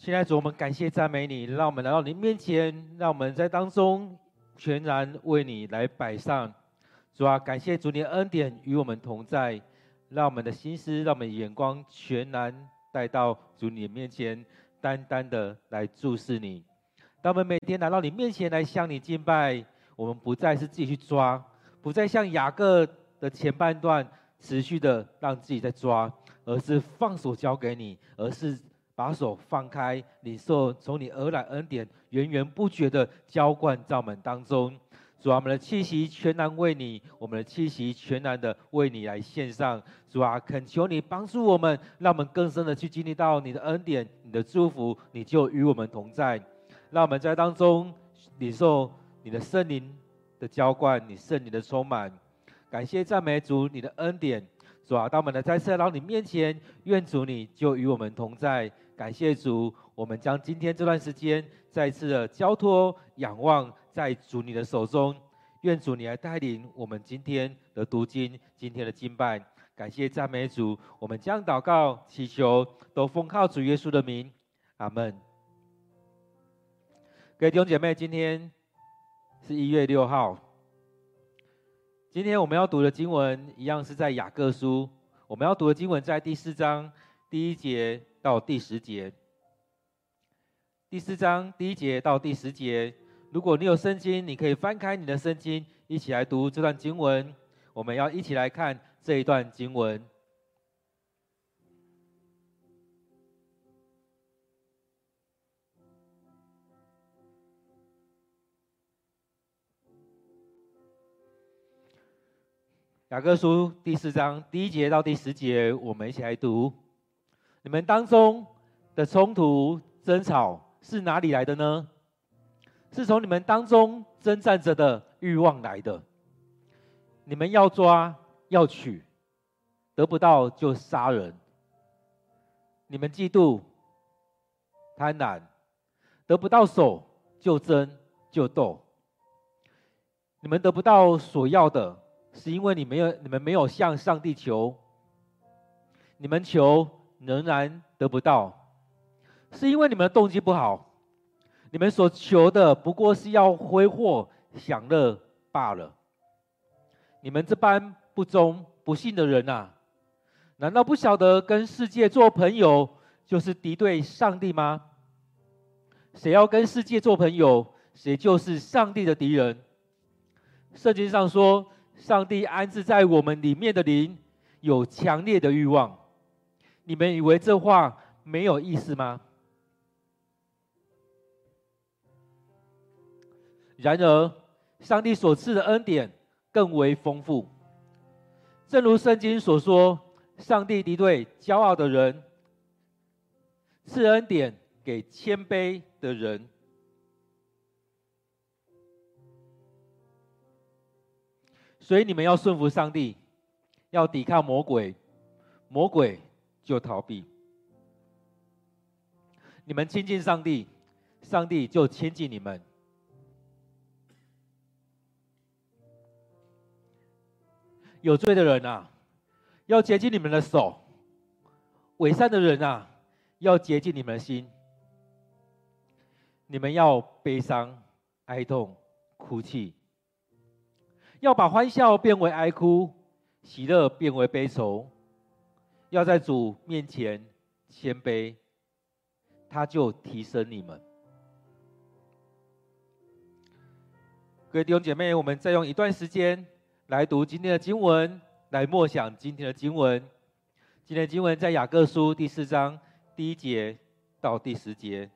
现在主，我们感谢赞美你，让我们来到你面前，让我们在当中全然为你来摆上。主啊，感谢主你的恩典与我们同在，让我们的心思，让我们眼光全然带到主你的面前，单单的来注视你。当我们每天来到你面前来向你敬拜，我们不再是自己去抓，不再像雅各的前半段持续的让自己在抓，而是放手交给你，而是把手放开，领受从你而来恩典，源源不绝的浇灌在我们当中。主啊，我们的气息全然为你，我们的气息全然的为你来献上。主啊，恳求你帮助我们，让我们更深的去经历到你的恩典、你的祝福，你就与我们同在。让我们在当中领受你的圣灵的浇灌，你圣灵的充满。感谢赞美主，你的恩典。主啊，当我们的再次来到你面前，愿主你就与我们同在。感谢主，我们将今天这段时间再次的交托、仰望。在主你的手中，愿主你来带领我们今天的读经，今天的敬拜。感谢赞美主，我们将祷告祈求，都奉靠主耶稣的名，阿门。各位弟兄姐妹，今天是一月六号。今天我们要读的经文一样是在雅各书，我们要读的经文在第四章第一节到第十节。第四章第一节到第十节。如果你有圣经，你可以翻开你的圣经，一起来读这段经文。我们要一起来看这一段经文。雅各书第四章第一节到第十节，我们一起来读。你们当中的冲突争吵是哪里来的呢？是从你们当中征战着的欲望来的。你们要抓要取，得不到就杀人。你们嫉妒贪婪，得不到手就争就斗。你们得不到所要的，是因为你没有你们没有向上帝求。你们求仍然得不到，是因为你们的动机不好。你们所求的不过是要挥霍享乐罢了。你们这般不忠不信的人啊，难道不晓得跟世界做朋友就是敌对上帝吗？谁要跟世界做朋友，谁就是上帝的敌人。圣经上说，上帝安置在我们里面的灵有强烈的欲望。你们以为这话没有意思吗？然而，上帝所赐的恩典更为丰富。正如圣经所说，上帝敌对骄傲的人，赐恩典给谦卑的人。所以你们要顺服上帝，要抵抗魔鬼，魔鬼就逃避。你们亲近上帝，上帝就亲近你们。有罪的人啊，要接近你们的手；伪善的人啊，要接近你们的心。你们要悲伤、哀痛、哭泣，要把欢笑变为哀哭，喜乐变为悲愁。要在主面前谦卑，他就提升你们。各位弟兄姐妹，我们再用一段时间。来读今天的经文，来默想今天的经文。今天的经文在雅各书第四章第一节到第十节。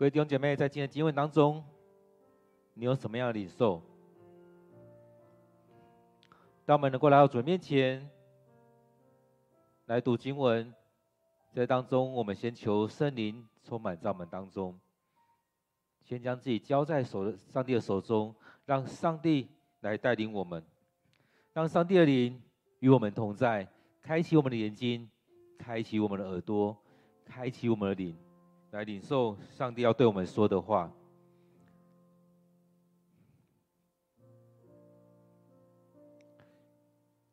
各位弟兄姐妹，在今天的经文当中，你有什么样的领受？当我们能够来到主面前，来读经文，在当中，我们先求圣灵充满在我们当中，先将自己交在手上帝的手中，让上帝来带领我们，让上帝的灵与我们同在，开启我们的眼睛，开启我们的耳朵，开启我们的灵。来领受上帝要对我们说的话。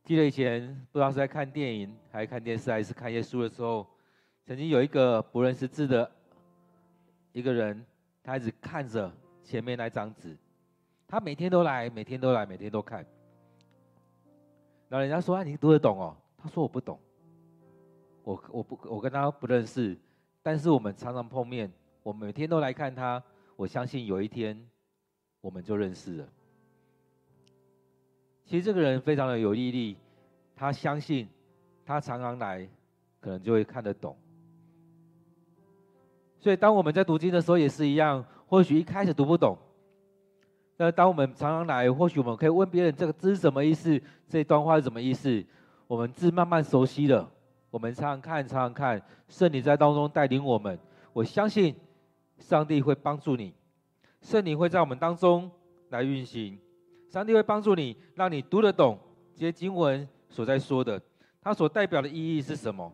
记得以前不知道是在看电影，还是看电视，还是看一些书的时候，曾经有一个不认识字的一个人，他一直看着前面那张纸，他每天都来，每天都来，每天都看。然后人家说：“啊，你读得懂哦？”他说：“我不懂，我我不我跟他不认识。”但是我们常常碰面，我每天都来看他。我相信有一天，我们就认识了。其实这个人非常的有毅力，他相信，他常常来，可能就会看得懂。所以当我们在读经的时候也是一样，或许一开始读不懂，那当我们常常来，或许我们可以问别人这个字是什么意思，这段话是什么意思，我们字慢慢熟悉了。我们常常看，常常看，圣灵在当中带领我们。我相信上帝会帮助你，圣灵会在我们当中来运行。上帝会帮助你，让你读得懂这些经文所在说的，它所代表的意义是什么？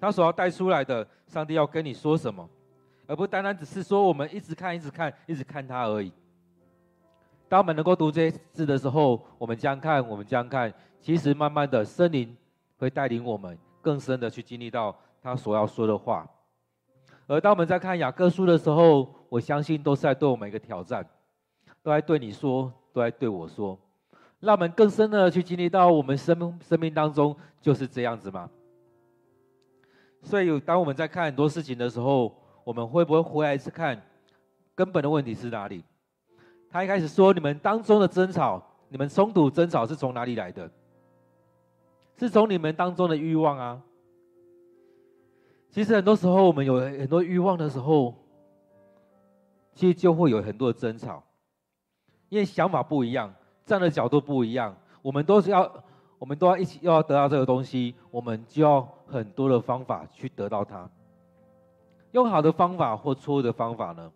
它所要带出来的，上帝要跟你说什么？而不单单只是说我们一直看，一直看，一直看它而已。当我们能够读这些字的时候，我们这样看，我们这样看，其实慢慢的，圣灵会带领我们。更深的去经历到他所要说的话，而当我们在看雅各书的时候，我相信都是在对我们一个挑战，都在对你说，都在对我说，让我们更深的去经历到我们生生命当中就是这样子吗？所以当我们在看很多事情的时候，我们会不会回来一次看根本的问题是哪里？他一开始说，你们当中的争吵，你们冲突争吵是从哪里来的？是从你们当中的欲望啊。其实很多时候，我们有很多欲望的时候，其实就会有很多的争吵，因为想法不一样，站的角度不一样，我们都是要，我们都要一起要得到这个东西，我们就要很多的方法去得到它。用好的方法或错误的方法呢？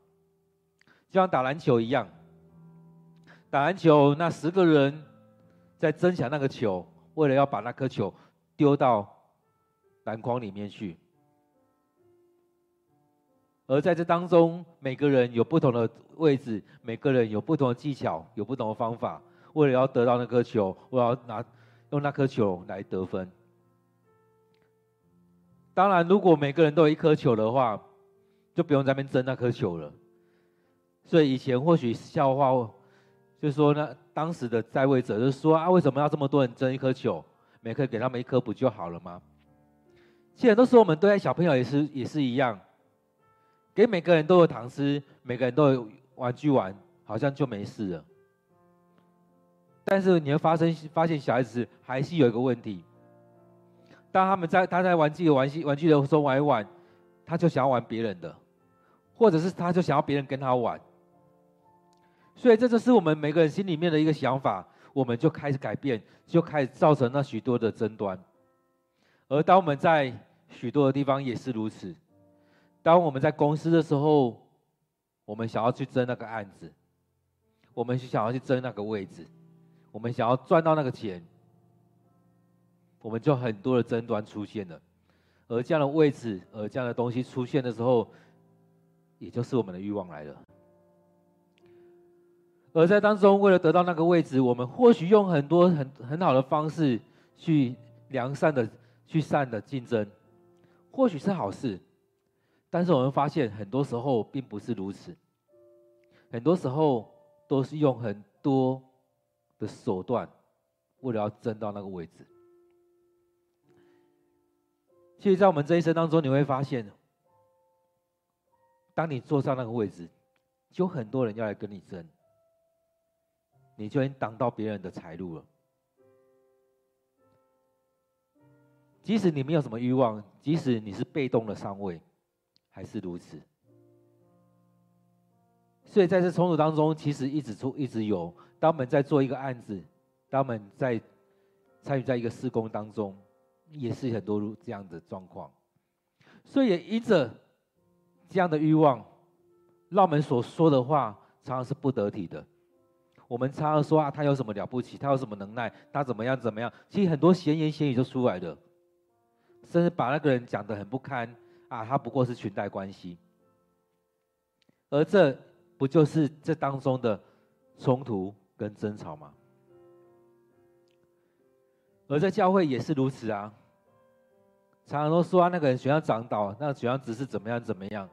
就像打篮球一样，打篮球那十个人在争抢那个球。为了要把那颗球丢到篮筐里面去，而在这当中，每个人有不同的位置，每个人有不同的技巧，有不同的方法，为了要得到那颗球，我要拿用那颗球来得分。当然，如果每个人都有一颗球的话，就不用在那边争那颗球了。所以以前或许笑话。就是说呢，当时的在位者就是说啊，为什么要这么多人争一颗球？每个人给他们一颗不就好了吗？其实很多时候我们对待小朋友也是也是一样，给每个人都有糖吃，每个人都有玩具玩，好像就没事了。但是你会发生发现小孩子还是有一个问题，当他们在他在玩自己的玩具玩具的时候玩一玩，他就想要玩别人的，或者是他就想要别人跟他玩。所以这就是我们每个人心里面的一个想法，我们就开始改变，就开始造成了许多的争端。而当我们在许多的地方也是如此，当我们在公司的时候，我们想要去争那个案子，我们想要去争那个位置，我们想要赚到那个钱，我们就很多的争端出现了。而这样的位置，而这样的东西出现的时候，也就是我们的欲望来了。而在当中，为了得到那个位置，我们或许用很多很很好的方式去良善的去善的竞争，或许是好事，但是我们发现很多时候并不是如此，很多时候都是用很多的手段，为了要争到那个位置。其实，在我们这一生当中，你会发现，当你坐上那个位置，就很多人要来跟你争。你就已经挡到别人的财路了。即使你没有什么欲望，即使你是被动的上位，还是如此。所以在这冲突当中，其实一直出一直有。当我们在做一个案子，当我们在参与在一个施工当中，也是很多这样的状况。所以也因着这样的欲望，让我们所说的话常常是不得体的。我们常常说啊，他有什么了不起？他有什么能耐？他怎么样怎么样？其实很多闲言闲语就出来了，甚至把那个人讲得很不堪啊，他不过是裙带关系。而这不就是这当中的冲突跟争吵吗？而在教会也是如此啊，常常都说啊，那个人喜欢长岛，那喜欢只是怎么样怎么样，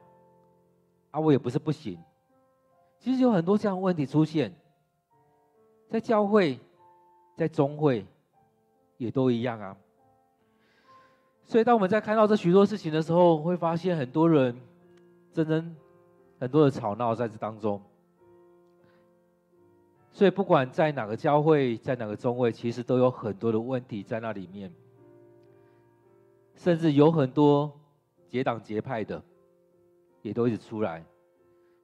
啊，我也不是不行。其实有很多这样的问题出现，在教会，在中会，也都一样啊。所以当我们在看到这许多事情的时候，会发现很多人真正。很多的吵闹在这当中，所以不管在哪个教会，在哪个中会，其实都有很多的问题在那里面，甚至有很多结党结派的，也都一直出来，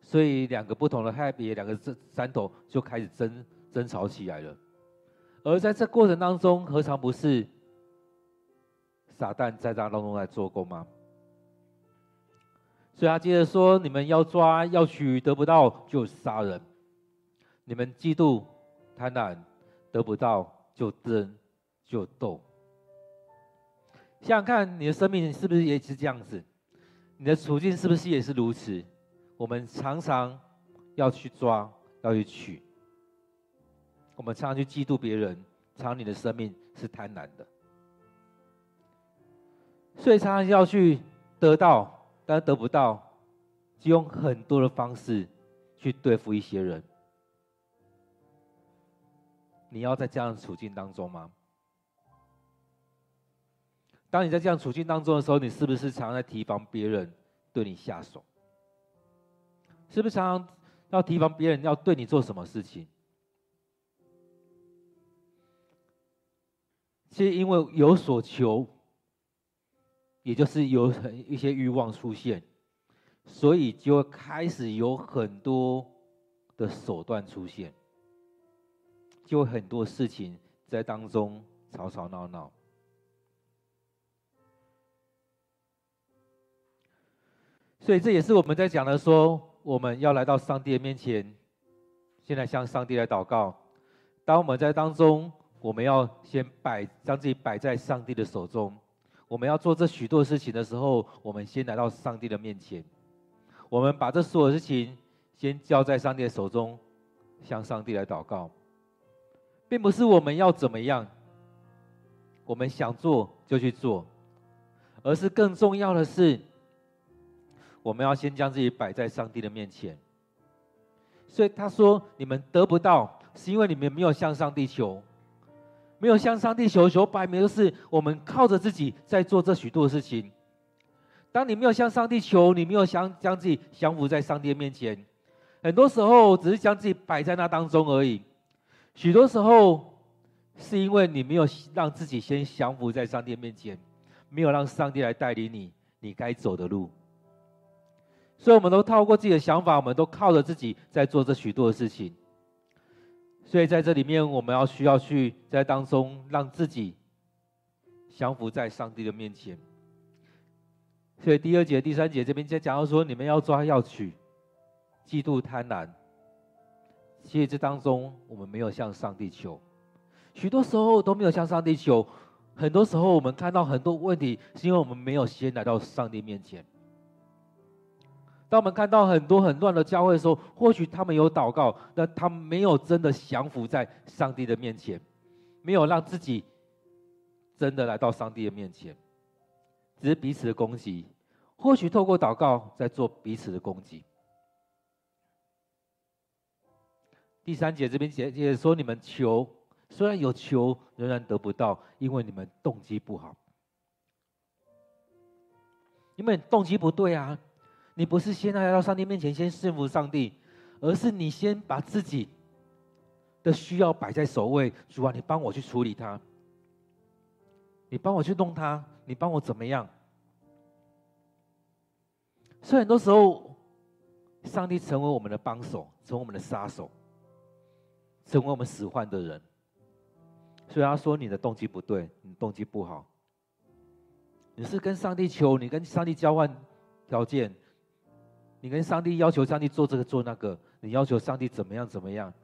所以两个不同的派别，两个山头就开始争争吵起来了。而在这过程当中，何尝不是撒旦在这当中来做工吗？所以他接着说：“你们要抓要取，得不到就杀人；你们嫉妒贪婪，得不到就争就斗。想想看，你的生命是不是也是这样子？你的处境是不是也是如此？我们常常要去抓，要去取；我们常常去嫉妒别人，常常你的生命是贪婪的。所以常常要去得到。”但得不到，就用很多的方式去对付一些人。你要在这样的处境当中吗？当你在这样处境当中的时候，你是不是常常在提防别人对你下手？是不是常常要提防别人要对你做什么事情？是因为有所求。也就是有很一些欲望出现，所以就开始有很多的手段出现，就很多事情在当中吵吵闹闹。所以这也是我们在讲的，说我们要来到上帝的面前，现在向上帝来祷告。当我们在当中，我们要先摆将自己摆在上帝的手中。我们要做这许多事情的时候，我们先来到上帝的面前，我们把这所有事情先交在上帝的手中，向上帝来祷告，并不是我们要怎么样，我们想做就去做，而是更重要的是，我们要先将自己摆在上帝的面前。所以他说：“你们得不到，是因为你们没有向上帝求。”没有向上帝求求，摆明就是我们靠着自己在做这许多的事情。当你没有向上帝求，你没有想将自己降服在上帝面前，很多时候只是将自己摆在那当中而已。许多时候是因为你没有让自己先降服在上帝面前，没有让上帝来带领你你该走的路。所以，我们都透过自己的想法，我们都靠着自己在做这许多的事情。所以在这里面，我们要需要去在当中让自己降服在上帝的面前。所以第二节、第三节这边在讲到说，你们要抓要取，嫉妒贪婪。其实这当中，我们没有向上帝求，许多时候都没有向上帝求。很多时候，我们看到很多问题，是因为我们没有先来到上帝面前。当我们看到很多很乱的教会的时候，或许他们有祷告，但他们没有真的降服在上帝的面前，没有让自己真的来到上帝的面前，只是彼此的攻击。或许透过祷告在做彼此的攻击。第三节这边写也说，你们求，虽然有求，仍然得不到，因为你们动机不好，因为动机不对啊。你不是先来到上帝面前先顺服上帝，而是你先把自己的需要摆在首位。主啊，你帮我去处理它，你帮我去弄它，你帮我怎么样？所以很多时候，上帝成为我们的帮手，成为我们的杀手，成为我们使唤的人。所以他说你的动机不对，你动机不好。你是跟上帝求，你跟上帝交换条件，你跟上帝要求上帝做这个做那个，你要求上帝怎么样怎么样。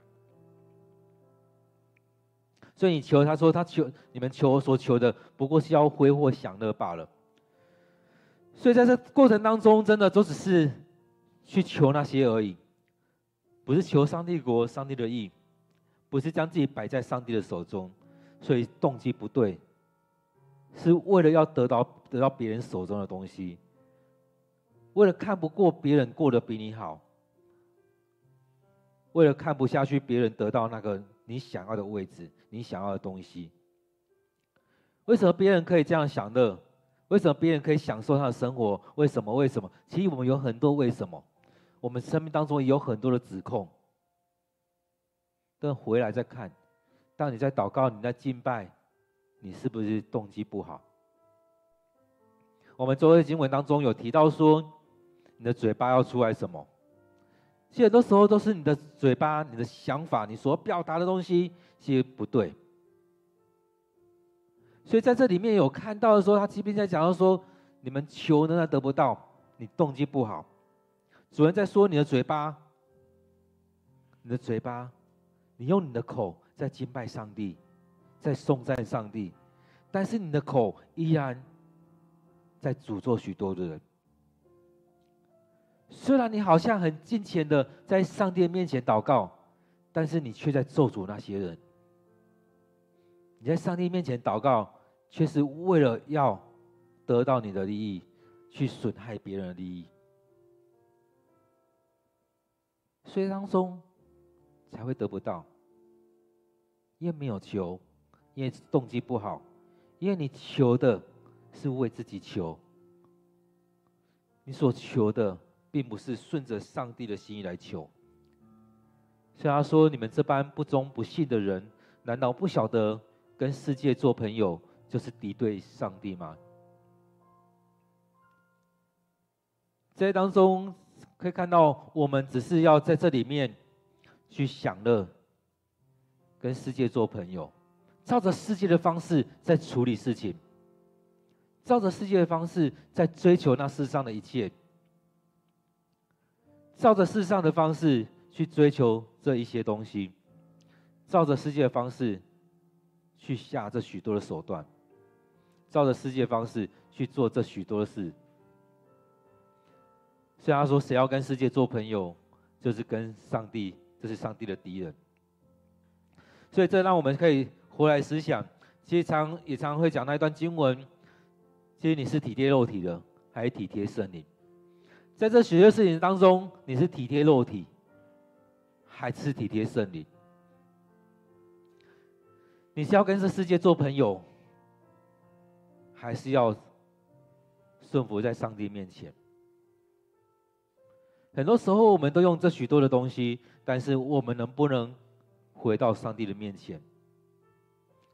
所以你求，他说他求你们求所求的，不过是要挥霍享乐罢了。所以在这过程当中，真的都只是去求那些而已，不是求上帝国、上帝的意，不是将自己摆在上帝的手中。所以动机不对，是为了要得到得到别人手中的东西，为了看不过别人过得比你好，为了看不下去别人得到那个你想要的位置，你想要的东西。为什么别人可以这样享乐？为什么别人可以享受他的生活？为什么？为什么？其实我们有很多为什么，我们生命当中有很多的指控，等回来再看。当你在祷告，你在敬拜，你是不是动机不好？我们昨日经文当中有提到说，你的嘴巴要出来什么？其实很多时候都是你的嘴巴、你的想法、你所表达的东西，其实不对。所以在这里面有看到的时候，他即便在讲到说，你们求呢，得不到，你动机不好。主人在说你的嘴巴，你的嘴巴，你用你的口。在敬拜上帝，在颂赞上帝，但是你的口依然在诅咒许多的人。虽然你好像很尽虔的在上帝面前祷告，但是你却在咒诅那些人。你在上帝面前祷告，却是为了要得到你的利益，去损害别人的利益，所以当中才会得不到。因为没有求，因为动机不好，因为你求的是为自己求，你所求的并不是顺着上帝的心意来求。所以他说：“你们这般不忠不信的人，难道不晓得跟世界做朋友就是敌对上帝吗？”在当中可以看到，我们只是要在这里面去享乐。跟世界做朋友，照着世界的方式在处理事情，照着世界的方式在追求那世上的一切，照着世上的方式去追求这一些东西，照着世界的方式去下这许多的手段，照着世界的方式去做这许多的事。所以他说：“谁要跟世界做朋友，就是跟上帝，这是上帝的敌人。”所以这让我们可以回来思想，其实常也常会讲那一段经文，其实你是体贴肉体的，还是体贴圣灵？在这许多事情当中，你是体贴肉体，还是体贴圣灵？你是要跟这世界做朋友，还是要顺服在上帝面前？很多时候我们都用这许多的东西，但是我们能不能？回到上帝的面前，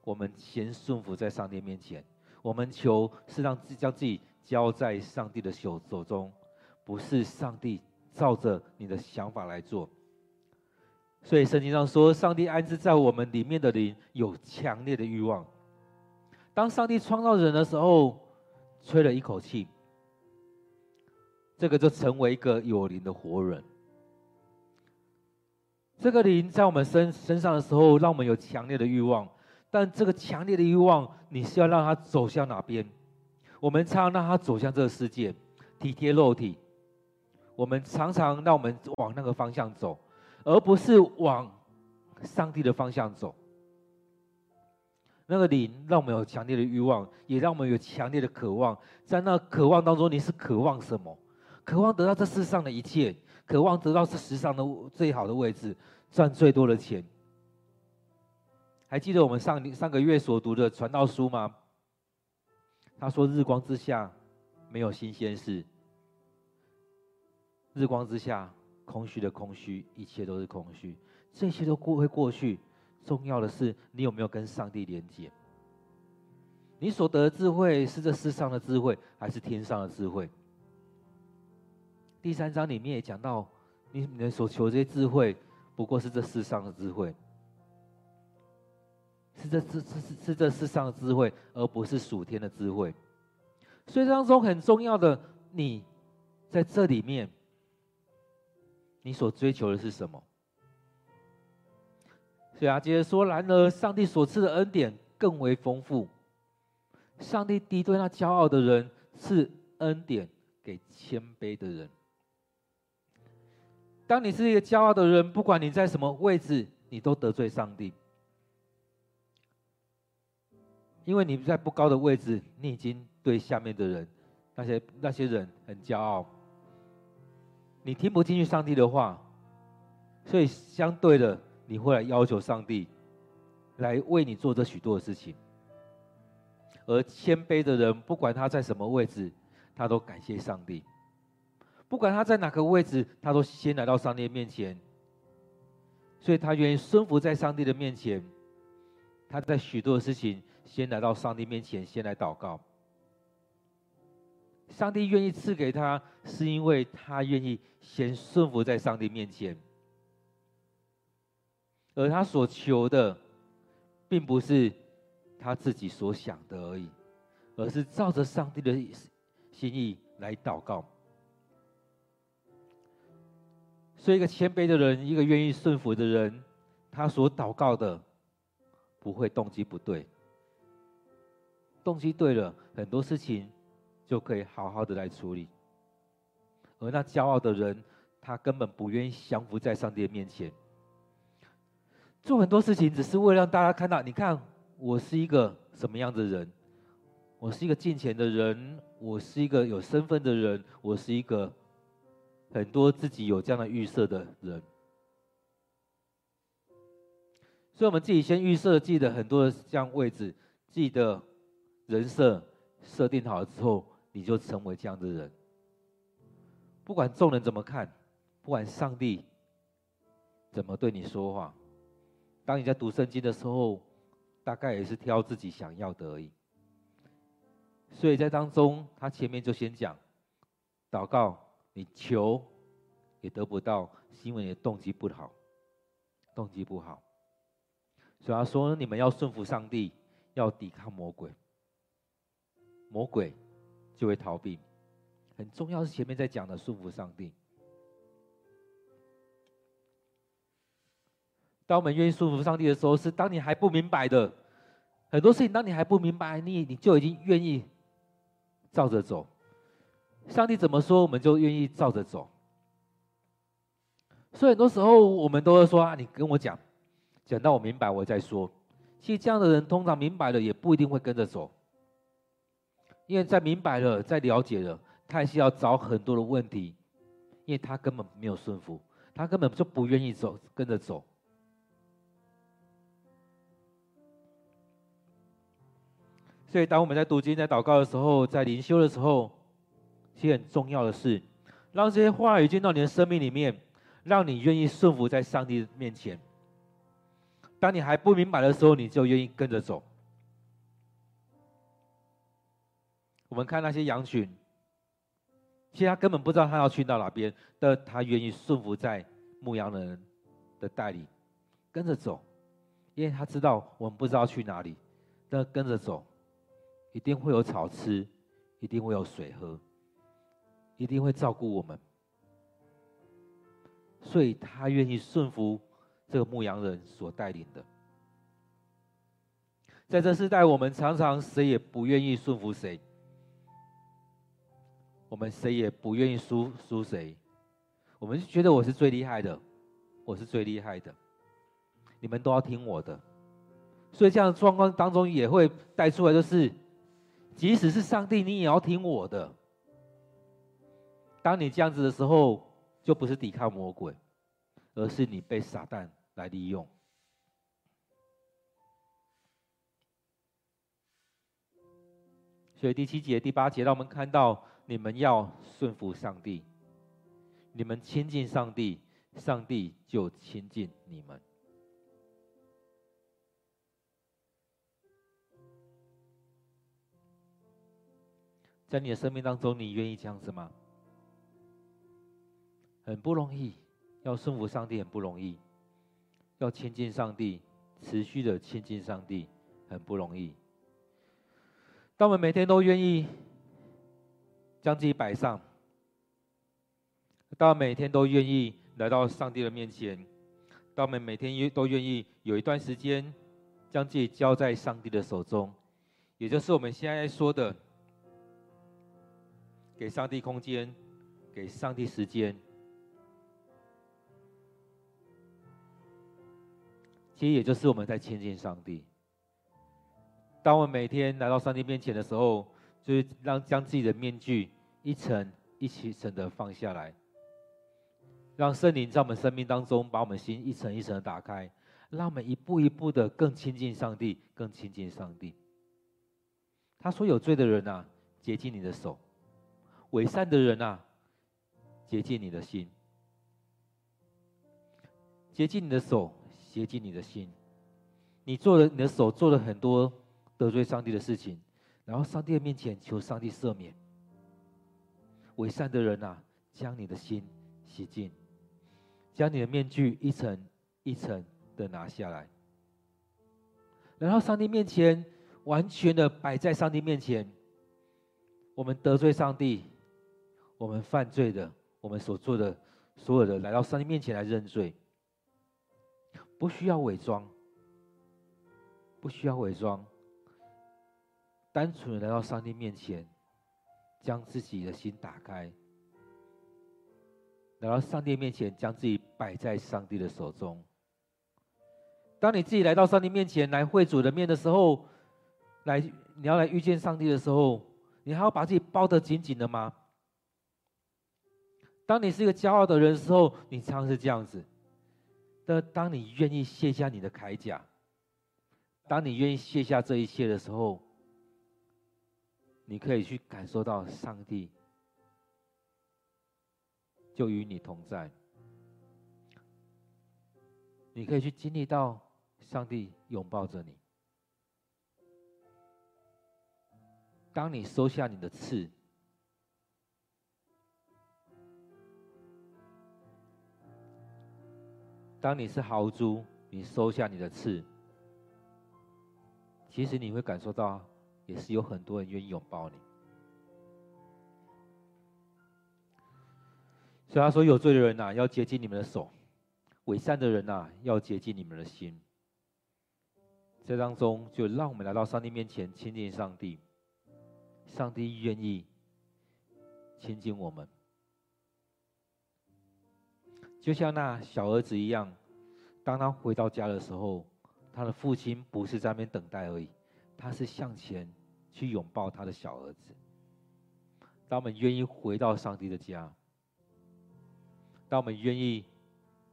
我们先顺服在上帝面前。我们求是让自将自己交在上帝的手手中，不是上帝照着你的想法来做。所以圣经上说，上帝安置在我们里面的灵有强烈的欲望。当上帝创造人的时候，吹了一口气，这个就成为一个有灵的活人。这个灵在我们身身上的时候，让我们有强烈的欲望。但这个强烈的欲望，你是要让它走向哪边？我们常常让它走向这个世界，体贴肉体。我们常常让我们往那个方向走，而不是往上帝的方向走。那个灵让我们有强烈的欲望，也让我们有强烈的渴望。在那渴望当中，你是渴望什么？渴望得到这世上的一切。渴望得到这世上的最好的位置，赚最多的钱。还记得我们上上个月所读的传道书吗？他说：“日光之下没有新鲜事，日光之下空虚的空虚，一切都是空虚，这些都过会过去。重要的是你有没有跟上帝连接？你所得的智慧是这世上的智慧，还是天上的智慧？”第三章里面也讲到，你所求这些智慧，不过是这世上的智慧，是这是是是这世上的智慧，而不是属天的智慧。所以当中很重要的，你在这里面，你所追求的是什么？所以啊，接着说，然而上帝所赐的恩典更为丰富。上帝敌对那骄傲的人，赐恩典给谦卑的人。当你是一个骄傲的人，不管你在什么位置，你都得罪上帝，因为你在不高的位置，你已经对下面的人，那些那些人很骄傲，你听不进去上帝的话，所以相对的，你会来要求上帝来为你做这许多的事情。而谦卑的人，不管他在什么位置，他都感谢上帝；不管他在哪个位置，他都先来到上帝面前。所以他愿意顺服在上帝的面前。他在许多的事情，先来到上帝面前，先来祷告。上帝愿意赐给他，是因为他愿意先顺服在上帝面前。而他所求的，并不是。他自己所想的而已，而是照着上帝的心意来祷告。所以，一个谦卑的人，一个愿意顺服的人，他所祷告的不会动机不对。动机对了，很多事情就可以好好的来处理。而那骄傲的人，他根本不愿意降服在上帝的面前，做很多事情只是为了让大家看到，你看。我是一个什么样的人？我是一个进钱的人，我是一个有身份的人，我是一个很多自己有这样的预设的人。所以，我们自己先预设自己的很多的这样位置，自己的人设设定好了之后，你就成为这样的人。不管众人怎么看，不管上帝怎么对你说话，当你在读圣经的时候。大概也是挑自己想要的而已，所以在当中，他前面就先讲，祷告你求也得不到，是因为你的动机不好，动机不好。所以他说你们要顺服上帝，要抵抗魔鬼，魔鬼就会逃避。很重要是前面在讲的顺服上帝。当我们愿意顺服上帝的时候，是当你还不明白的很多事情，当你还不明白，你你就已经愿意照着走。上帝怎么说，我们就愿意照着走。所以很多时候，我们都会说：“啊，你跟我讲，讲到我明白，我再说。”其实这样的人，通常明白了也不一定会跟着走，因为在明白了、在了解了，他还是要找很多的问题，因为他根本没有顺服，他根本就不愿意走，跟着走。所以，当我们在读经、在祷告的时候，在灵修的时候，其实很重要的是，让这些话语进到你的生命里面，让你愿意顺服在上帝面前。当你还不明白的时候，你就愿意跟着走。我们看那些羊群，其实他根本不知道他要去到哪边，但他愿意顺服在牧羊人的带领，跟着走，因为他知道我们不知道去哪里，但跟着走。一定会有草吃，一定会有水喝，一定会照顾我们，所以他愿意顺服这个牧羊人所带领的。在这世代，我们常常谁也不愿意顺服谁，我们谁也不愿意输输谁，我们就觉得我是最厉害的，我是最厉害的，你们都要听我的，所以这样的状况当中也会带出来就是。即使是上帝，你也要听我的。当你这样子的时候，就不是抵抗魔鬼，而是你被撒旦来利用。所以第七节、第八节让我们看到，你们要顺服上帝，你们亲近上帝，上帝就亲近你们。在你的生命当中，你愿意这样子吗？很不容易，要顺服上帝很不容易，要亲近上帝，持续的亲近上帝很不容易。当我们每天都愿意将自己摆上，当我们每天都愿意来到上帝的面前，当我们每天都愿意有一段时间将自己交在上帝的手中，也就是我们现在说的，给上帝空间，给上帝时间。其实也就是我们在亲近上帝。当我们每天来到上帝面前的时候，就是让将自己的面具一层一层的放下来，让圣灵在我们生命当中把我们心一层一层的打开，让我们一步一步的更亲近上帝，更亲近上帝。他说：“有罪的人啊，洁净你的手；伪善的人啊，洁净你的心。洁净你的手。”洁净你的心，你做了你的手做了很多得罪上帝的事情，然后上帝的面前求上帝赦免。伪善的人啊，将你的心洗净，将你的面具一层一层的拿下来，然后上帝面前完全的摆在上帝面前。我们得罪上帝，我们犯罪的，我们所做的所有的，来到上帝面前来认罪。不需要伪装，不需要伪装，单纯的来到上帝面前，将自己的心打开，来到上帝面前，将自己摆在上帝的手中。当你自己来到上帝面前来会主的面的时候，来你要来遇见上帝的时候，你还要把自己包得紧紧的吗？当你是一个骄傲的人的时候，你常常是这样子。但当你愿意卸下你的铠甲，当你愿意卸下这一切的时候，你可以去感受到上帝就与你同在，你可以去经历到上帝拥抱着你。当你收下你的刺。当你是豪猪，你收下你的刺，其实你会感受到，也是有很多人愿意拥抱你。所以他说：“有罪的人呐，要接近你们的手；伪善的人呐，要接近你们的心。”这当中，就让我们来到上帝面前亲近上帝。上帝愿意亲近我们。就像那小儿子一样，当他回到家的时候，他的父亲不是在那边等待而已，他是向前去拥抱他的小儿子。当我们愿意回到上帝的家，当我们愿意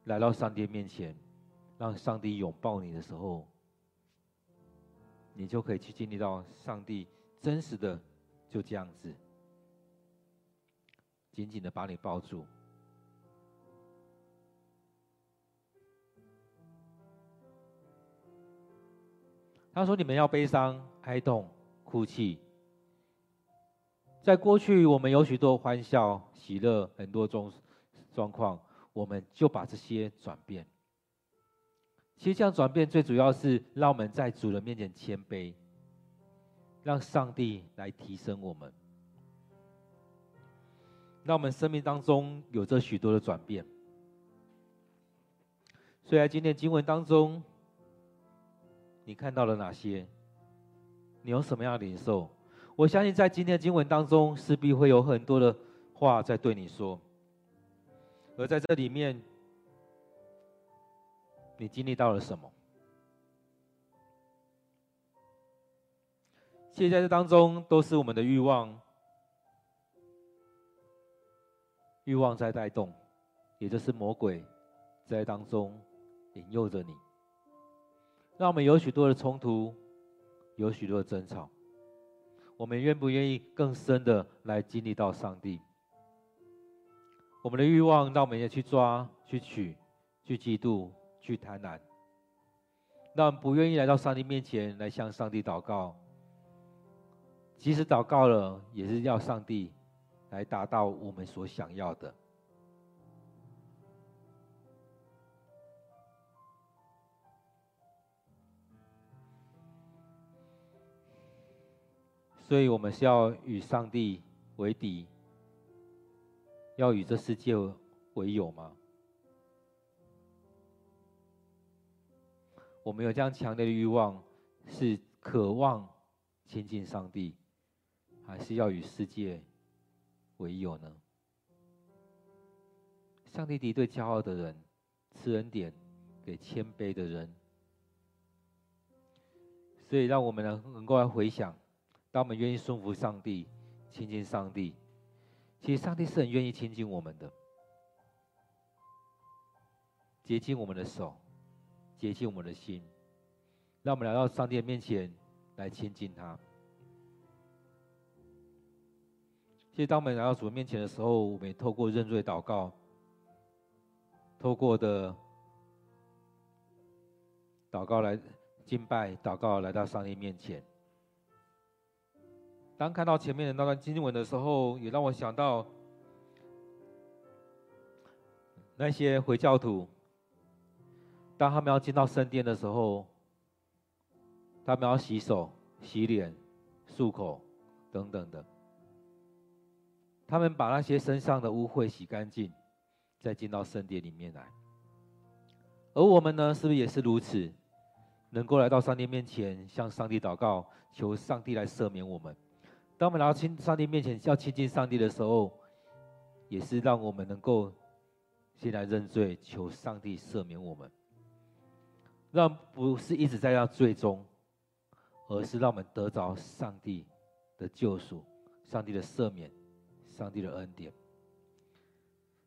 来到上帝面前，让上帝拥抱你的时候，你就可以去经历到上帝真实的就这样子，紧紧的把你抱住。他说：“你们要悲伤、哀痛、哭泣。在过去，我们有许多欢笑、喜乐，很多种状况，我们就把这些转变。其实这样转变，最主要是让我们在主人面前谦卑，让上帝来提升我们，让我们生命当中有着许多的转变。所以在今天经文当中。”你看到了哪些？你有什么样的领受？我相信在今天的经文当中，势必会有很多的话在对你说。而在这里面，你经历到了什么？现在这当中，都是我们的欲望，欲望在带动，也就是魔鬼在当中引诱着你。让我们有许多的冲突，有许多争吵。我们愿不愿意更深的来经历到上帝？我们的欲望，让我们也去抓、去取、去嫉妒、去贪婪。让我们不愿意来到上帝面前来向上帝祷告。即使祷告了，也是要上帝来达到我们所想要的。所以我们是要与上帝为敌，要与这世界为友吗？我们有这样强烈的欲望，是渴望亲近上帝，还是要与世界为友呢？上帝敌对骄傲的人，赐恩典给谦卑的人。所以，让我们能能够来回想，当我们愿意顺服上帝、亲近上帝，其实上帝是很愿意亲近我们的，洁净我们的手，洁净我们的心，让我们来到上帝的面前来亲近他。其实，当我们来到主面前的时候，我们也透过认罪祷告，透过的祷告来。敬拜、祷告，来到上帝面前。当看到前面的那段经文的时候，也让我想到那些回教徒，当他们要进到圣殿的时候，他们要洗手、洗脸、漱口等等的。他们把那些身上的污秽洗干净，再进到圣殿里面来。而我们呢，是不是也是如此？能够来到上帝面前，向上帝祷告，求上帝来赦免我们。当我们来到亲上帝面前，要亲近上帝的时候，也是让我们能够先来认罪，求上帝赦免我们。让不是一直在要罪中，而是让我们得着上帝的救赎、上帝的赦免、上帝的恩典。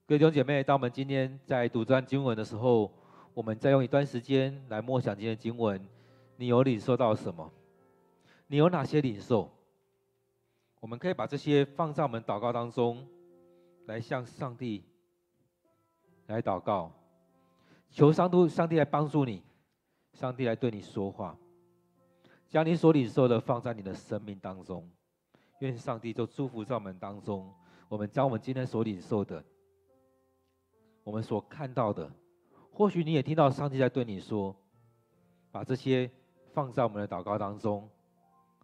各位弟兄姐妹，当我们今天在读这段经文的时候，我们再用一段时间来默想今天的经文，你有领受到什么？你有哪些领受？我们可以把这些放在我们祷告当中，来向上帝来祷告，求上帝上帝来帮助你，上帝来对你说话，将你所领受的放在你的生命当中，愿上帝就祝福在我们当中。我们将我们今天所领受的，我们所看到的。或许你也听到上帝在对你说：“把这些放在我们的祷告当中，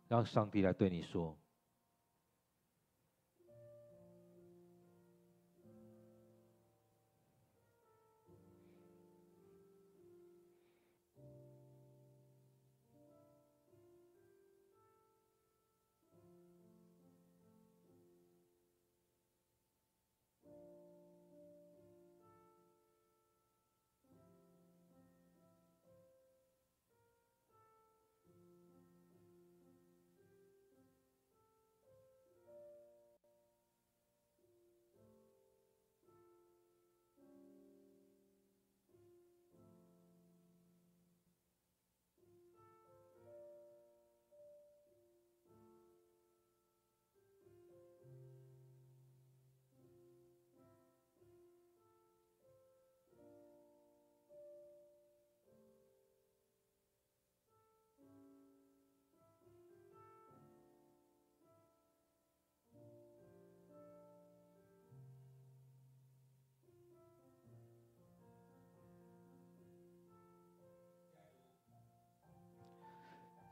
让上帝来对你说。”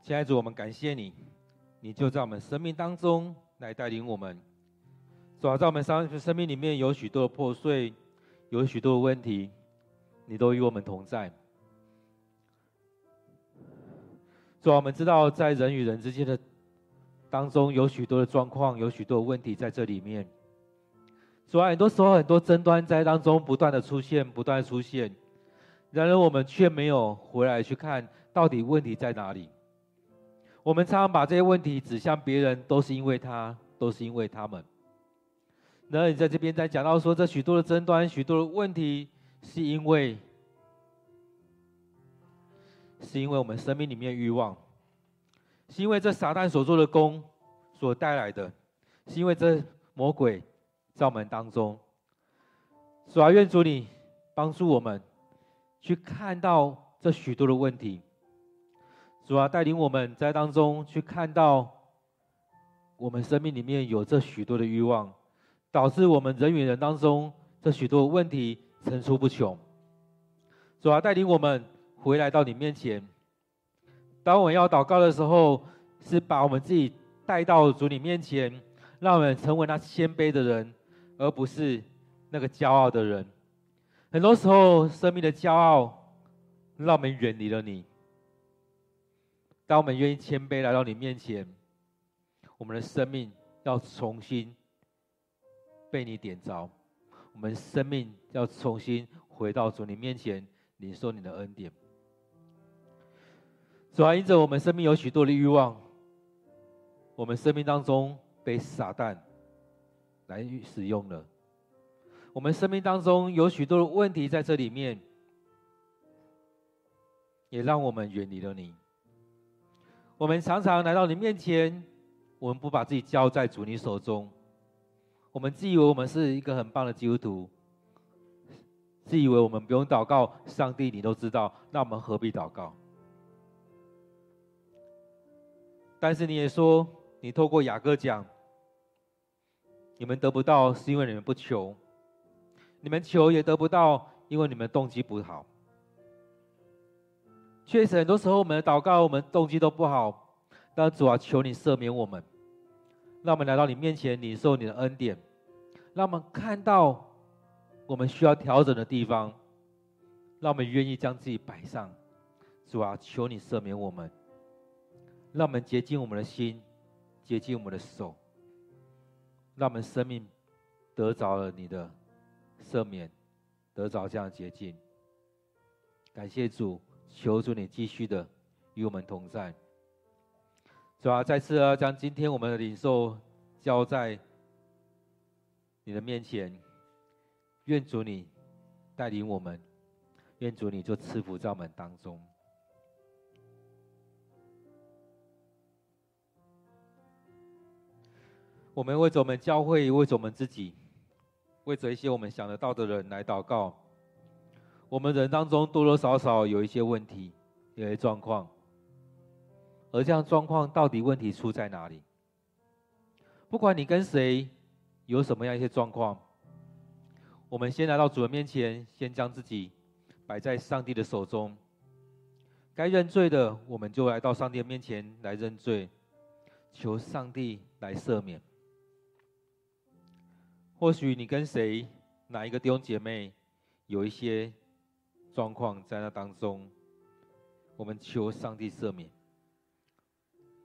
亲爱的主，我们感谢你，你就在我们生命当中来带领我们。主啊，在我们生生命里面有许多的破碎，有许多的问题，你都与我们同在。主啊，我们知道在人与人之间的当中有许多的状况，有许多的问题在这里面。主啊，很多时候很多争端在当中不断的出现，不断出现，然而我们却没有回来去看到底问题在哪里。我们常常把这些问题指向别人，都是因为他，都是因为他们。那你在这边在讲到说，这许多的争端，许多的问题，是因为，是因为我们生命里面欲望，是因为这撒旦所做的工所带来的，是因为这魔鬼在我们当中。主啊，愿主你帮助我们去看到这许多的问题。主啊，带领我们在当中去看到，我们生命里面有这许多的欲望，导致我们人与人当中这许多问题层出不穷。主啊，带领我们回来到你面前。当我们要祷告的时候，是把我们自己带到主你面前，让我们成为那谦卑的人，而不是那个骄傲的人。很多时候，生命的骄傲让我们远离了你。当我们愿意谦卑来到你面前，我们的生命要重新被你点着，我们生命要重新回到主你面前，领受你的恩典。主啊，因着我们生命有许多的欲望，我们生命当中被撒旦来使用了。我们生命当中有许多的问题在这里面，也让我们远离了你。我们常常来到你面前，我们不把自己交在主你手中，我们自以为我们是一个很棒的基督徒，自以为我们不用祷告，上帝你都知道，那我们何必祷告？但是你也说，你透过雅各讲，你们得不到是因为你们不求，你们求也得不到，因为你们动机不好。确实，很多时候我们的祷告，我们动机都不好。但主啊，求你赦免我们，让我们来到你面前，领受你的恩典，让我们看到我们需要调整的地方，让我们愿意将自己摆上。主啊，求你赦免我们。让我们洁净我们的心，洁净我们的手，让我们生命得着了你的赦免，得着这样的洁净。感谢主，求主你继续的与我们同在。主啊，再次啊，将今天我们的领受交在你的面前，愿主你带领我们，愿主你就赐福在我们当中。我们为着我们教会，为着我们自己，为着一些我们想得到的人来祷告。我们人当中多多少少有一些问题，有些状况，而这样状况到底问题出在哪里？不管你跟谁有什么样一些状况，我们先来到主的面前，先将自己摆在上帝的手中。该认罪的，我们就来到上帝的面前来认罪，求上帝来赦免。或许你跟谁哪一个弟兄姐妹有一些状况在那当中，我们求上帝赦免，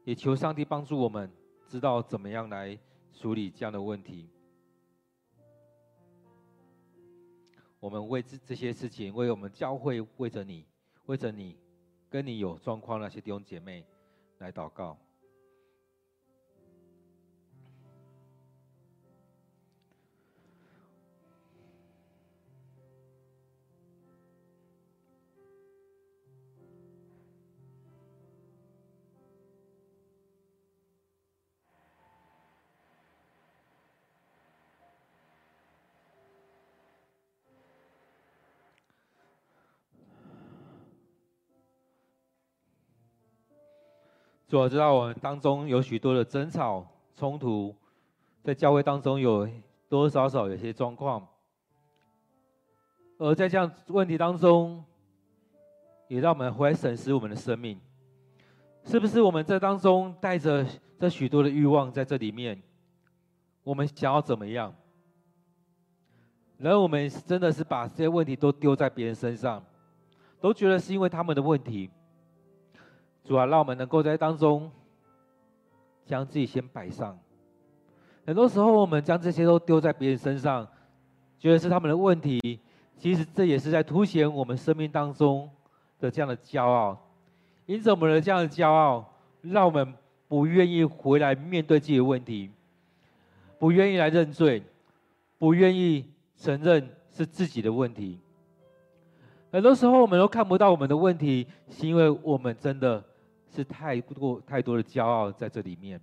也求上帝帮助我们知道怎么样来处理这样的问题。我们为这这些事情，为我们教会，为着你，为着你跟你有状况那些弟兄姐妹来祷告。主要知道我们当中有许多的争吵、冲突，在教会当中有多多少少有些状况，而在这样问题当中，也让我们回来审视我们的生命，是不是我们在当中带着这许多的欲望在这里面？我们想要怎么样？然后我们真的是把这些问题都丢在别人身上，都觉得是因为他们的问题。主啊，让我们能够在当中将自己先摆上。很多时候，我们将这些都丢在别人身上，觉得是他们的问题。其实这也是在凸显我们生命当中的这样的骄傲。因此，我们的这样的骄傲，让我们不愿意回来面对自己的问题，不愿意来认罪，不愿意承认是自己的问题。很多时候，我们都看不到我们的问题，是因为我们真的。是太多太多的骄傲在这里面，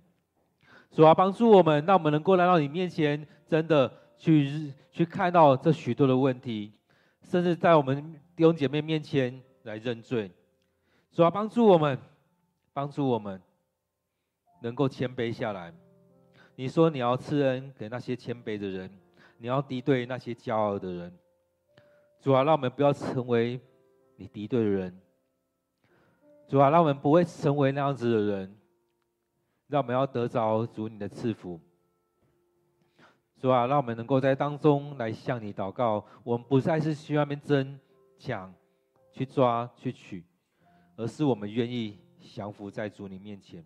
主要帮助我们，让我们能够来到你面前，真的去去看到这许多的问题，甚至在我们弟兄姐妹面前来认罪。主要帮助我们，帮助我们能够谦卑下来。你说你要赐恩给那些谦卑的人，你要敌对那些骄傲的人。主要让我们不要成为你敌对的人。主啊，让我们不会成为那样子的人。让我们要得着主你的赐福。主啊，让我们能够在当中来向你祷告。我们不再是去外面争抢、去抓、去取，而是我们愿意降服在主你面前。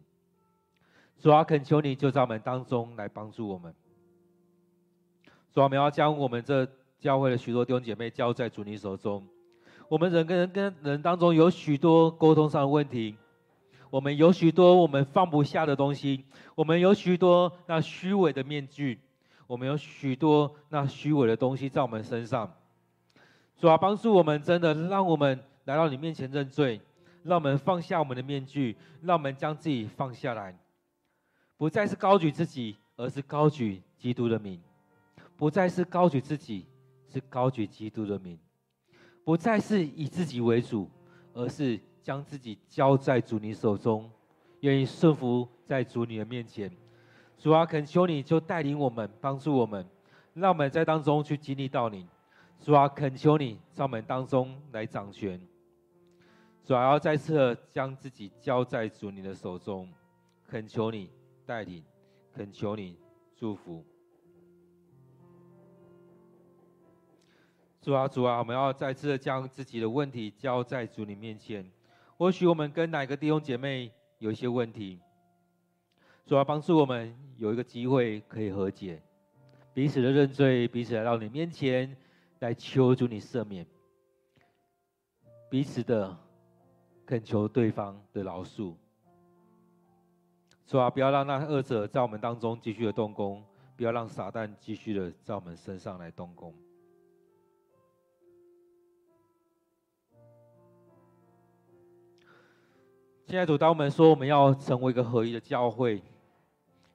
主啊，恳求你就在我们当中来帮助我们。主啊，我们要将我们这教会的许多弟兄姐妹交在主你手中。我们人跟人跟人当中有许多沟通上的问题，我们有许多我们放不下的东西，我们有许多那虚伪的面具，我们有许多那虚伪的东西在我们身上。主啊，帮助我们，真的让我们来到你面前认罪，让我们放下我们的面具，让我们将自己放下来，不再是高举自己，而是高举基督的名。不再是高举自己，是高举基督的名；不再是以自己为主，而是将自己交在主你手中，愿意顺服在主你的面前。主啊，恳求你就带领我们，帮助我们，让我们在当中去经历到你。主啊，恳求你在我们当中来掌权。主啊，要再次将自己交在主你的手中，恳求你带领，恳求你祝福。主啊，主啊，我们要再次的将自己的问题交在主你面前。或许我们跟哪个弟兄姐妹有一些问题，主啊，帮助我们有一个机会可以和解，彼此的认罪，彼此来到你面前来求主你赦免，彼此的恳求对方的饶恕。主啊，不要让那恶者在我们当中继续的动工，不要让撒旦继续的在我们身上来动工。现在主，当我们说我们要成为一个合一的教会，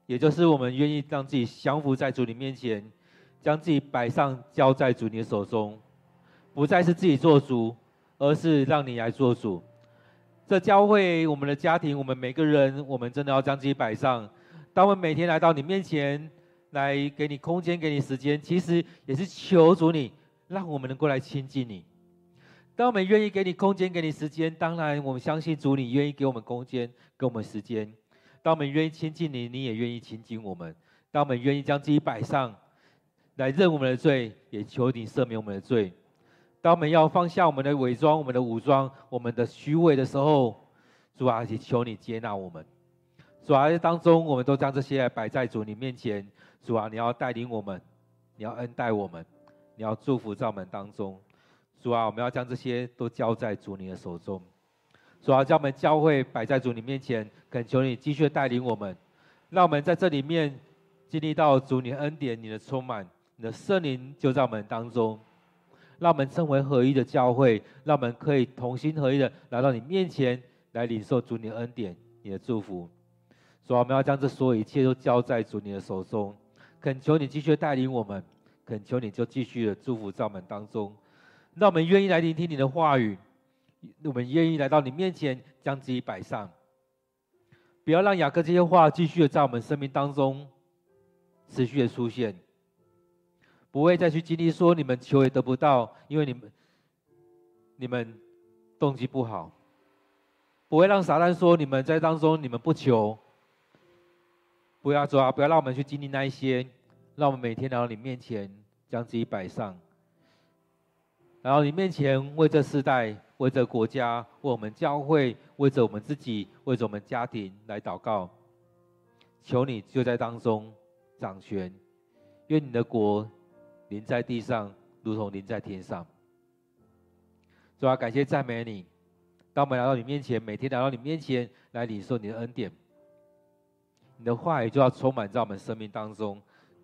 也就是我们愿意让自己降服在主你面前，将自己摆上交在主你的手中，不再是自己做主，而是让你来做主。这教会，我们的家庭，我们每个人，我们真的要将自己摆上。当我们每天来到你面前，来给你空间，给你时间，其实也是求主你，让我们能够来亲近你。当我们愿意给你空间，给你时间，当然我们相信主，你愿意给我们空间，给我们时间。当我们愿意亲近你，你也愿意亲近我们。当我们愿意将自己摆上，来认我们的罪，也求你赦免我们的罪。当我们要放下我们的伪装、我们的武装、我们的虚伪的时候，主啊，也求你接纳我们。主啊，当中，我们都将这些摆在主你面前。主啊，你要带领我们，你要恩待我们，你要祝福在我们当中。主啊，我们要将这些都交在主你的手中。主啊，将我们教会摆在主你面前，恳求你继续带领我们，让我们在这里面经历到主你恩典、你的充满、你的圣灵就在我们当中，让我们成为合一的教会，让我们可以同心合一的来到你面前来领受主你的恩典、你的祝福。主啊，我们要将这所有一切都交在主你的手中，恳求你继续带领我们，恳求你就继续的祝福在我们当中。让我们愿意来聆听你的话语，我们愿意来到你面前，将自己摆上，不要让雅各这些话继续的在我们生命当中持续的出现，不会再去经历说你们求也得不到，因为你们你们动机不好，不会让撒旦说你们在当中你们不求，不要抓，不要让我们去经历那一些，让我们每天来到你面前，将自己摆上。然后你面前为这世代、为这国家、为我们教会、为着我们自己、为着我们家庭来祷告，求你就在当中掌权，愿你的国临在地上，如同临在天上。主啊，感谢赞美你，当我们来到你面前，每天来到你面前来领受你的恩典，你的话语就要充满在我们生命当中，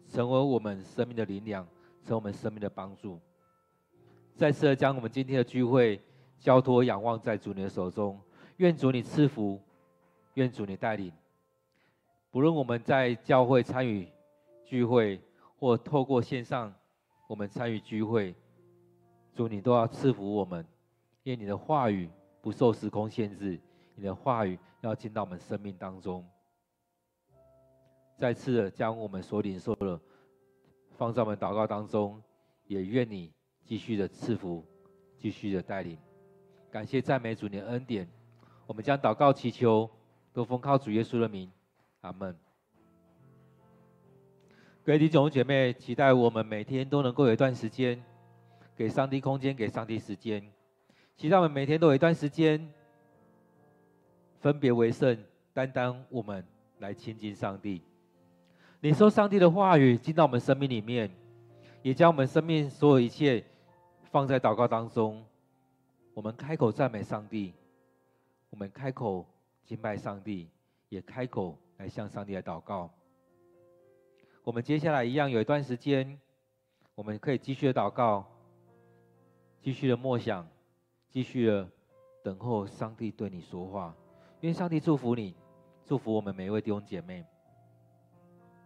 成为我们生命的灵粮，成为我们生命的帮助。再次的将我们今天的聚会交托仰望在主你的手中，愿主你赐福，愿主你带领。不论我们在教会参与聚会，或透过线上我们参与聚会，主你都要赐福我们，愿你的话语不受时空限制，你的话语要进到我们生命当中。再次的将我们所领受的放在我们祷告当中，也愿你。继续的赐福，继续的带领，感谢赞美主你的恩典，我们将祷告祈求，都奉靠主耶稣的名，阿门。各位弟兄姐妹，期待我们每天都能够有一段时间，给上帝空间，给上帝时间。期待我们每天都有一段时间，分别为圣，单单我们来亲近上帝，领受上帝的话语进到我们生命里面，也将我们生命所有一切放在祷告当中。我们开口赞美上帝，我们开口敬拜上帝，也开口来向上帝来祷告。我们接下来一样有一段时间，我们可以继续的祷告，继续的默想，继续的等候上帝对你说话。愿上帝祝福你，祝福我们每一位弟兄姐妹。